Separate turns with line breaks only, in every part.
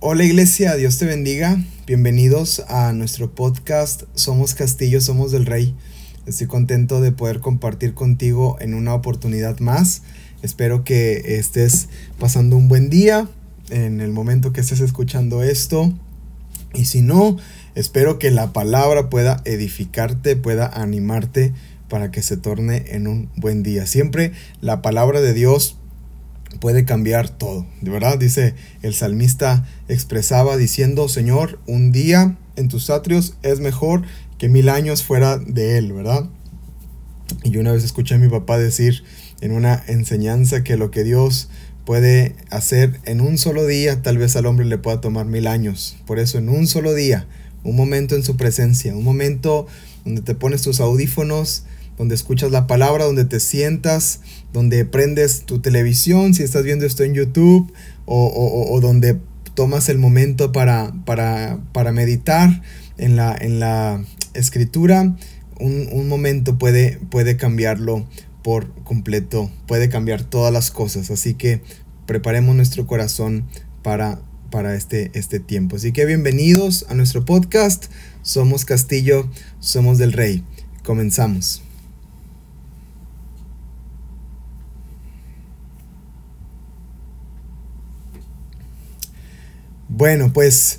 Hola iglesia, Dios te bendiga. Bienvenidos a nuestro podcast Somos Castillo, Somos del Rey. Estoy contento de poder compartir contigo en una oportunidad más. Espero que estés pasando un buen día en el momento que estés escuchando esto. Y si no, espero que la palabra pueda edificarte, pueda animarte para que se torne en un buen día. Siempre la palabra de Dios puede cambiar todo. De verdad, dice el salmista expresaba diciendo, Señor, un día en tus atrios es mejor que mil años fuera de él, ¿verdad? Y yo una vez escuché a mi papá decir en una enseñanza que lo que Dios puede hacer en un solo día, tal vez al hombre le pueda tomar mil años. Por eso en un solo día, un momento en su presencia, un momento donde te pones tus audífonos, donde escuchas la palabra, donde te sientas, donde prendes tu televisión, si estás viendo esto en YouTube, o, donde tomas el momento para, para, para meditar en la, en la escritura, un, un, momento puede, puede cambiarlo por completo, puede cambiar todas las cosas. Así que preparemos nuestro corazón para, para este, este tiempo. Así que bienvenidos a nuestro podcast. Somos Castillo, somos del Rey. Comenzamos. Bueno, pues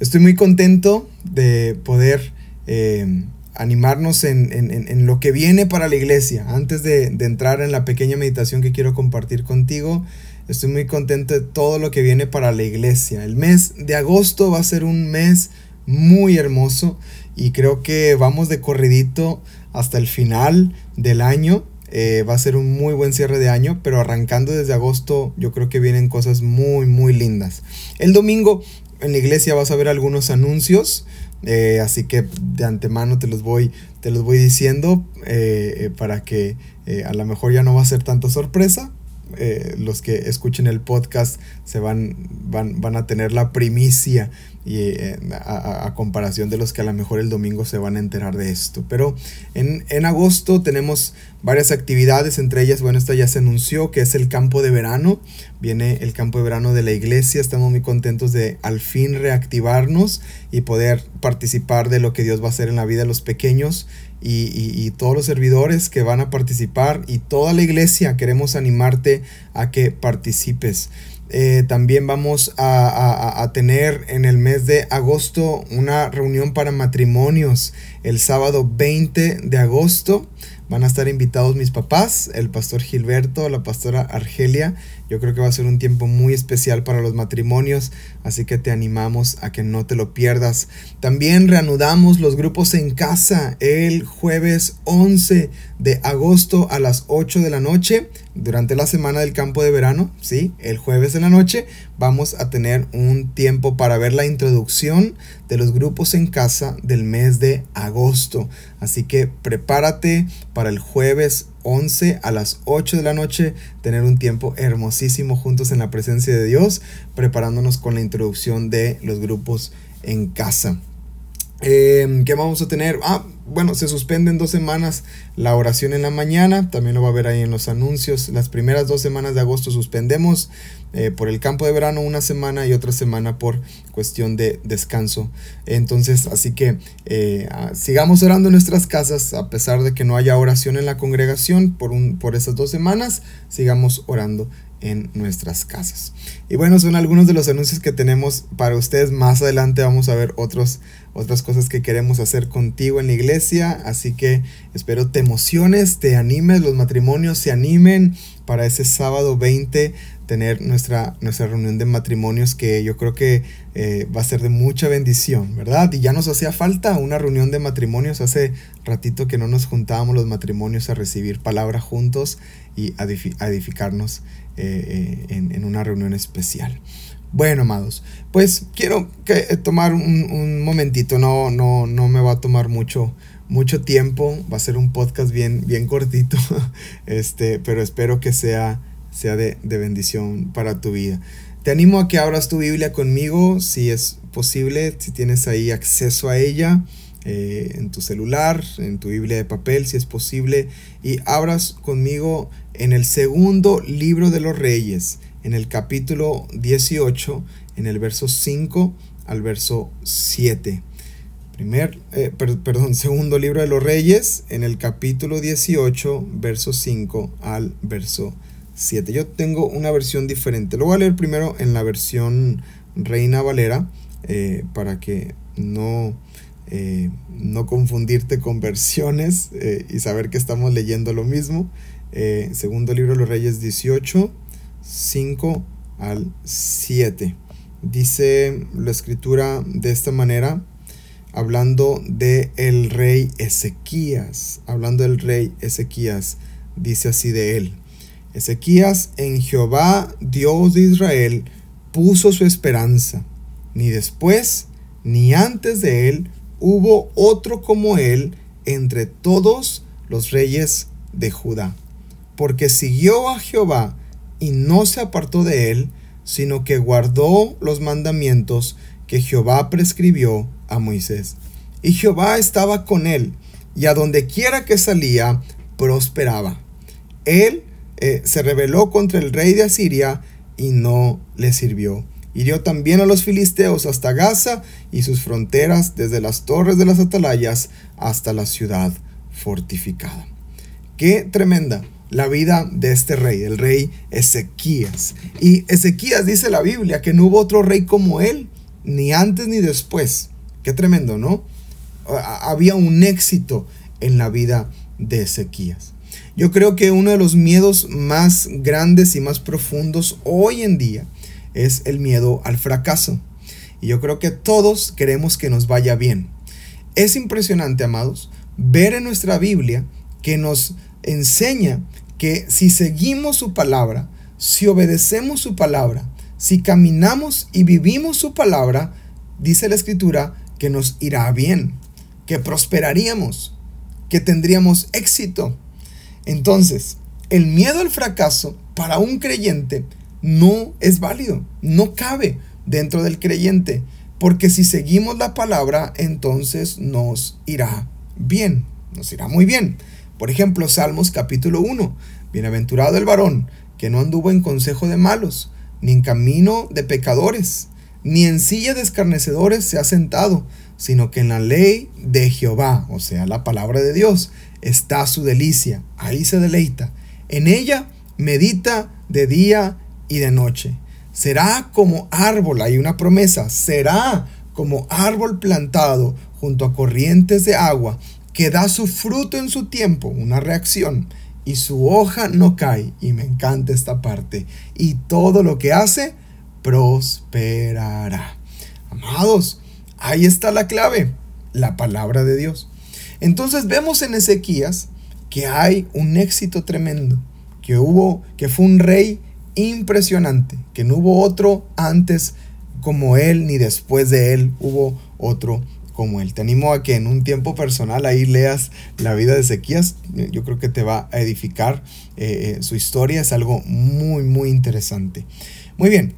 estoy muy contento de poder eh, animarnos en, lo que viene para la iglesia. Antes de, entrar en la pequeña meditación que quiero compartir contigo, estoy muy contento de todo lo que viene para la iglesia. El mes de agosto va a ser un mes muy hermoso y creo que vamos de corridito hasta el final del año. Eh, va a ser un muy buen cierre de año, pero arrancando desde agosto yo creo que vienen cosas muy, muy lindas. El domingo en la iglesia vas a ver algunos anuncios, eh, así que de antemano te los voy, te los voy diciendo eh, para que a lo mejor ya no va a ser tanta sorpresa. los que escuchen el podcast se van, van, van a tener la primicia y eh, a, comparación de los que a lo mejor el domingo se van a enterar de esto. Pero en, en, agosto tenemos varias actividades, entre ellas, bueno, esta ya se anunció, que es el campo de verano. Viene el campo de verano de la iglesia, estamos muy contentos de al fin reactivarnos y poder participar de lo que Dios va a hacer en la vida de los pequeños. Y, y todos los servidores que van a participar y toda la iglesia queremos animarte a que participes. Eh, también vamos a, tener en el mes de agosto una reunión para matrimonios el sábado 20 de agosto. Van a estar invitados mis papás, el pastor Gilberto, la pastora Argelia. Yo creo que va a ser un tiempo muy especial para los matrimonios, así que te animamos a que no te lo pierdas. También reanudamos los grupos en casa el jueves 11 de agosto a las 8 de la noche durante la semana del campo de verano, ¿sí? El jueves en la noche vamos a tener un tiempo para ver la introducción de los grupos en casa del mes de agosto. Así que prepárate para el jueves 11 a las 8 de la noche tener un tiempo hermosísimo juntos en la presencia de Dios, preparándonos con la introducción de los grupos en casa. Em, ¿Qué vamos a tener? Ah, bueno, se suspenden dos semanas la oración en la mañana, también lo va a ver ahí en los anuncios. Las primeras dos semanas de agosto suspendemos eh, por el campo de verano una semana y otra semana por cuestión de descanso. Entonces, así que eh, ah, sigamos orando en nuestras casas, a pesar de que no haya oración en la congregación por, un, por esas dos semanas, sigamos orando en nuestras casas. Y bueno, son algunos de los anuncios que tenemos para ustedes. Más adelante vamos a ver otros, otras cosas que queremos hacer contigo en la iglesia. Así que espero te emociones, te animes, los matrimonios se animen para ese sábado 20 tener nuestra, nuestra reunión de matrimonios que yo creo que eh, va a ser de mucha bendición, ¿verdad? Y ya nos hacía falta una reunión de matrimonios. Hace ratito que no nos juntábamos los matrimonios a recibir palabra juntos y a edificarnos eh, eh, en, una reunión especial. Bueno, amados, pues quiero que, tomar un, momentito, no, no, no me va a tomar mucho, mucho tiempo, va a ser un podcast bien, bien cortito, este, pero espero que sea sea de, bendición para tu vida. Te animo a que abras tu Biblia conmigo, si es posible, si tienes ahí acceso a ella, eh, en tu celular, en tu Biblia de papel, si es posible, y abras conmigo en el segundo libro de los reyes, en el capítulo 18, en el verso 5 al verso 7. Primer, eh, perdón, segundo libro de los Reyes, en el capítulo 18, verso 5 al verso 7. Yo tengo una versión diferente. Lo voy a leer primero en la versión Reina Valera, eh, para que no, eh, no confundirte con versiones y saber que estamos leyendo lo mismo. segundo libro de los Reyes 18, 5 al 7. Dice la escritura de esta manera, hablando de el rey Ezequías, hablando del rey Ezequías, dice así de él. Ezequías en Jehová, Dios de Israel, puso su esperanza. Ni después ni antes de él hubo otro como él entre todos los reyes de Judá. Porque siguió a Jehová y no se apartó de él, sino que guardó los mandamientos que Jehová prescribió a Moisés. Y Jehová estaba con él, y a donde quiera que salía, prosperaba. Él eh, se rebeló contra el rey de Asiria y no le sirvió. Hirió también a los filisteos hasta Gaza y sus fronteras, desde las torres de las atalayas hasta la ciudad fortificada. Qué tremenda la vida de este rey, el rey Ezequías. Y Ezequías dice la Biblia que no hubo otro rey como él, ni antes ni después. Qué tremendo, ¿no? Había un éxito en la vida de Ezequías. Yo creo que uno de los miedos más grandes y más profundos hoy en día es el miedo al fracaso. Y yo creo que todos queremos que nos vaya bien. Es impresionante, amados, ver en nuestra Biblia que nos enseña que si seguimos su palabra, si obedecemos su palabra, si caminamos y vivimos su palabra, dice la escritura que nos irá bien, que prosperaríamos, que tendríamos éxito. Entonces, el miedo al fracaso para un creyente no es válido, no cabe dentro del creyente, porque si seguimos la palabra, entonces nos irá bien, nos irá muy bien. Por ejemplo, Salmos capítulo 1. Bienaventurado el varón que no anduvo en consejo de malos, ni en camino de pecadores, ni en silla de escarnecedores se ha sentado, sino que en la ley de Jehová, o sea, la palabra de Dios, está su delicia. Ahí se deleita. En ella medita de día y de noche. Será como árbol, hay una promesa, será como árbol plantado junto a corrientes de agua que da su fruto en su tiempo, una reacción, y su hoja no cae, y me encanta esta parte, y todo lo que hace prosperará. Amados, ahí está la clave, la palabra de Dios. Entonces vemos en Ezequías que hay un éxito tremendo, que hubo, que fue un rey impresionante, que no hubo otro antes como él ni después de él hubo otro como él. Te animo a que en un tiempo personal ahí leas la vida de Ezequías. Yo creo que te va a edificar eh, eh, su historia. Es algo muy, muy interesante. Muy bien.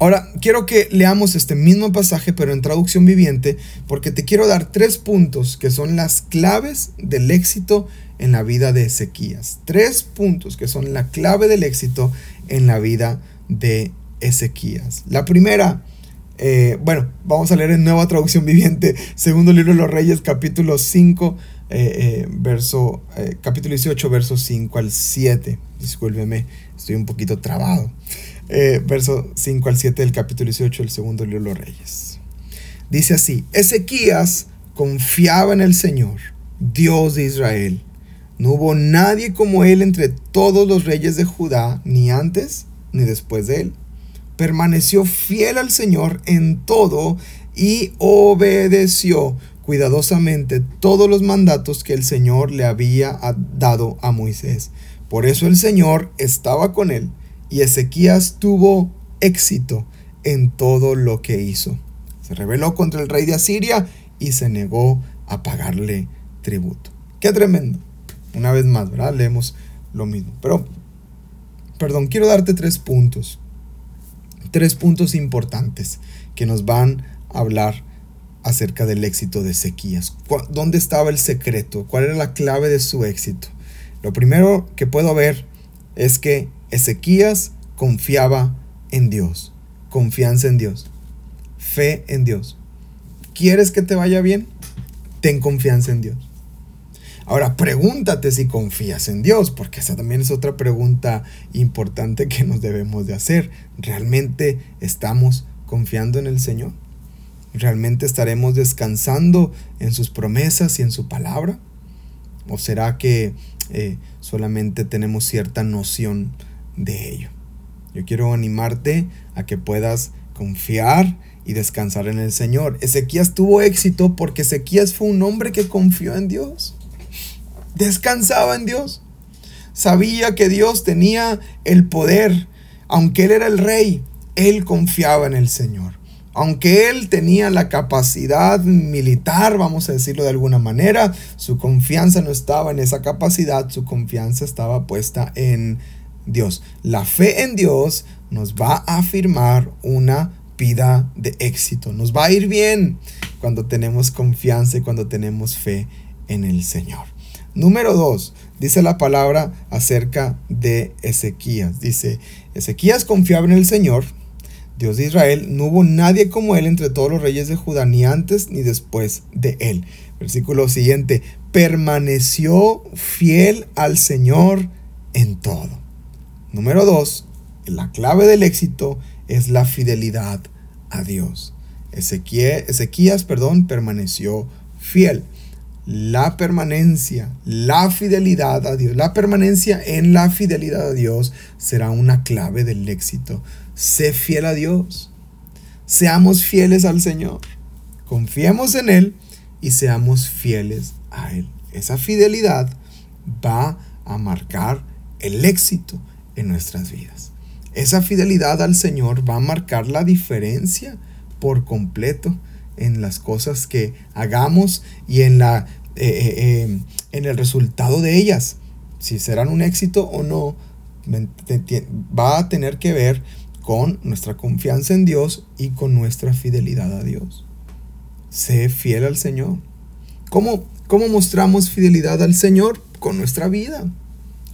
Ahora, quiero que leamos este mismo pasaje, pero en traducción viviente, porque te quiero dar tres puntos que son las claves del éxito en la vida de Ezequías. Tres puntos que son la clave del éxito en la vida de Ezequías. La primera eh, bueno, vamos a leer en nueva traducción viviente, segundo libro de los Reyes, capítulo 5, eh, eh, verso, capítulo 18, verso 5 al 7. Discúlpeme, estoy un poquito trabado. verso 5 al 7 del capítulo 18 del segundo libro de los Reyes. Dice así, Ezequías confiaba en el Señor, Dios de Israel. No hubo nadie como él entre todos los reyes de Judá, ni antes ni después de él permaneció fiel al Señor en todo y obedeció cuidadosamente todos los mandatos que el Señor le había dado a Moisés. Por eso el Señor estaba con él y Ezequías tuvo éxito en todo lo que hizo. Se rebeló contra el rey de Asiria y se negó a pagarle tributo. Qué tremendo. Una vez más, ¿verdad? Leemos lo mismo. Pero, perdón, quiero darte tres puntos tres puntos importantes que nos van a hablar acerca del éxito de Ezequías. ¿Dónde estaba el secreto? ¿Cuál era la clave de su éxito? Lo primero que puedo ver es que Ezequías confiaba en Dios. Confianza en Dios. Fe en Dios. ¿Quieres que te vaya bien? Ten confianza en Dios. Ahora, pregúntate si confías en Dios, porque esa también es otra pregunta importante que nos debemos de hacer. ¿Realmente estamos confiando en el Señor? ¿Realmente estaremos descansando en sus promesas y en su palabra? ¿O será que eh, solamente tenemos cierta noción de ello? Yo quiero animarte a que puedas confiar y descansar en el Señor. Ezequías tuvo éxito porque Ezequías fue un hombre que confió en Dios. Descansaba en Dios. Sabía que Dios tenía el poder. Aunque él era el rey, él confiaba en el Señor. Aunque él tenía la capacidad militar, vamos a decirlo de alguna manera, su confianza no estaba en esa capacidad, su confianza estaba puesta en Dios. La fe en Dios nos va a afirmar una vida de éxito. Nos va a ir bien cuando tenemos confianza y cuando tenemos fe en el Señor. Número dos, dice la palabra acerca de Ezequías. Dice, Ezequías confiaba en el Señor, Dios de Israel. No hubo nadie como él entre todos los reyes de Judá, ni antes ni después de él. Versículo siguiente, permaneció fiel al Señor en todo. Número dos, la clave del éxito es la fidelidad a Dios. Ezequías, perdón, permaneció fiel. La permanencia, la fidelidad a Dios, la permanencia en la fidelidad a Dios será una clave del éxito. Sé fiel a Dios. Seamos fieles al Señor. Confiemos en Él y seamos fieles a Él. Esa fidelidad va a marcar el éxito en nuestras vidas. Esa fidelidad al Señor va a marcar la diferencia por completo en las cosas que hagamos y en, la, eh, eh, eh, en el resultado de ellas. Si serán un éxito o no, va a tener que ver con nuestra confianza en Dios y con nuestra fidelidad a Dios. Sé fiel al Señor. ¿Cómo, cómo mostramos fidelidad al Señor? Con nuestra vida,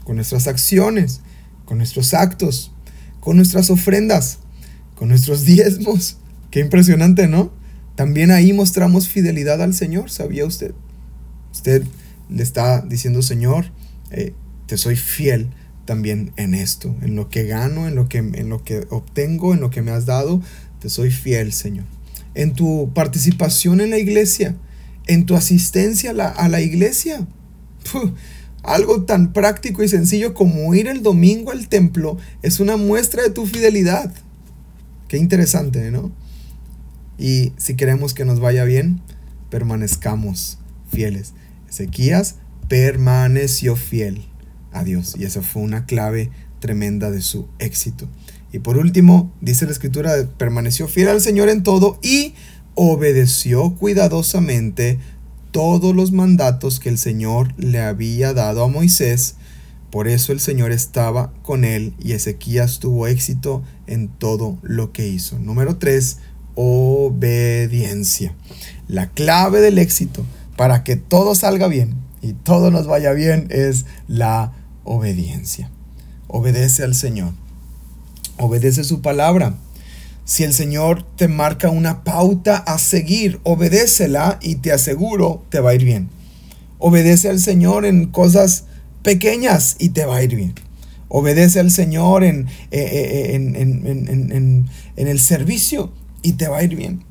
con nuestras acciones, con nuestros actos, con nuestras ofrendas, con nuestros diezmos. Qué impresionante, ¿no? También ahí mostramos fidelidad al Señor, ¿sabía usted? Usted le está diciendo, Señor, eh, te soy fiel también en esto, en lo que gano, en lo que, en lo que obtengo, en lo que me has dado, te soy fiel, Señor. En tu participación en la iglesia, en tu asistencia a la, a la iglesia. Algo tan práctico y sencillo como ir el domingo al templo es una muestra de tu fidelidad. Qué interesante, ¿no? Y si queremos que nos vaya bien, permanezcamos fieles. Ezequías permaneció fiel a Dios y esa fue una clave tremenda de su éxito. Y por último, dice la escritura, permaneció fiel al Señor en todo y obedeció cuidadosamente todos los mandatos que el Señor le había dado a Moisés. Por eso el Señor estaba con él y Ezequías tuvo éxito en todo lo que hizo. Número 3. Obediencia. La clave del éxito para que todo salga bien y todo nos vaya bien es la obediencia. Obedece al Señor. Obedece su palabra. Si el Señor te marca una pauta a seguir, obedécela y te aseguro te va a ir bien. Obedece al Señor en cosas pequeñas y te va a ir bien. Obedece al Señor en, eh, eh, en, en, el servicio y te va a ir bien.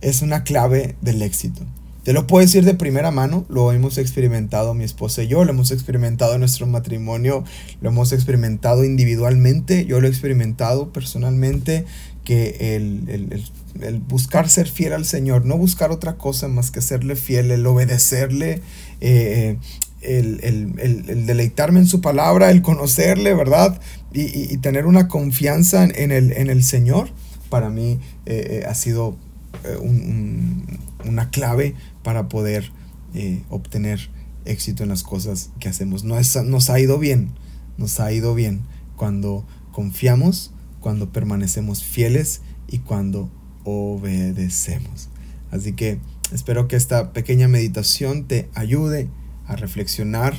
Es una clave del éxito. Te lo puedo decir de primera mano, lo hemos experimentado mi esposa y yo, lo hemos experimentado en nuestro matrimonio, lo hemos experimentado individualmente, yo lo he experimentado personalmente que el, buscar ser fiel al Señor, no buscar otra cosa más que serle fiel, el obedecerle, eh, el, deleitarme en su palabra, el conocerle, ¿verdad? Y, tener una confianza en el, en el Señor, para mí eh, eh, ha sido una clave para poder obtener éxito en las cosas que hacemos. nos ha ido bien, nos ha ido bien cuando confiamos cuando permanecemos fieles y cuando obedecemos. Así que espero que esta pequeña meditación te ayude a reflexionar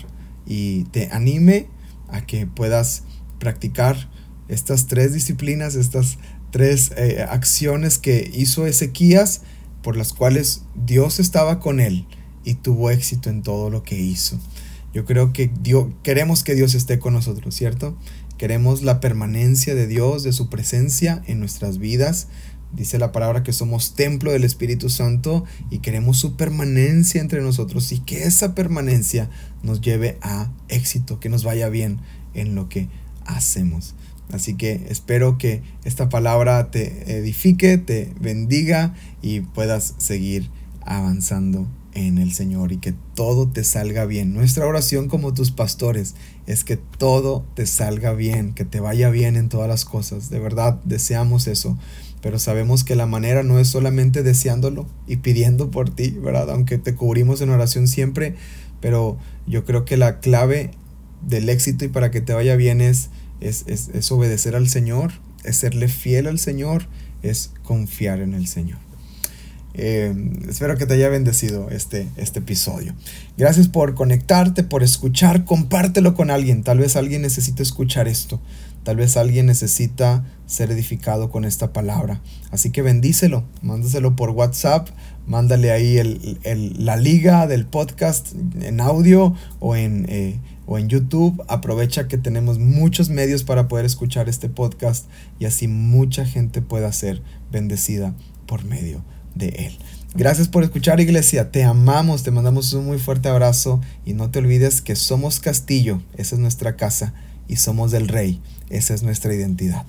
y te anime a que puedas practicar estas tres disciplinas, estas tres eh, acciones que hizo Ezequías, por las cuales Dios estaba con él y tuvo éxito en todo lo que hizo. Yo creo que Dios, queremos que Dios esté con nosotros, ¿cierto? Queremos la permanencia de Dios, de su presencia en nuestras vidas. Dice la palabra que somos templo del Espíritu Santo y queremos su permanencia entre nosotros y que esa permanencia nos lleve a éxito, que nos vaya bien en lo que hacemos. Así que espero que esta palabra te edifique, te bendiga y puedas seguir avanzando en el Señor y que todo te salga bien. Nuestra oración como tus pastores es que todo te salga bien, que te vaya bien en todas las cosas. De verdad, deseamos eso. Pero sabemos que la manera no es solamente deseándolo y pidiendo por ti, ¿verdad? Aunque te cubrimos en oración siempre, pero yo creo que la clave del éxito y para que te vaya bien es, es, es obedecer al Señor, es serle fiel al Señor, es confiar en el Señor. Eh, espero que te haya bendecido este, este episodio. Gracias por conectarte, por escuchar. Compártelo con alguien. Tal vez alguien necesita escuchar esto. Tal vez alguien necesita ser edificado con esta palabra. Así que bendícelo. Mándaselo por WhatsApp. Mándale ahí el, la liga del podcast en audio o en, eh, o en YouTube. Aprovecha que tenemos muchos medios para poder escuchar este podcast y así mucha gente pueda ser bendecida por medio de Él. Gracias por escuchar iglesia, te amamos, te mandamos un muy fuerte abrazo y no te olvides que somos castillo, esa es nuestra casa y somos del rey, esa es nuestra identidad.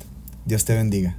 Dios te bendiga.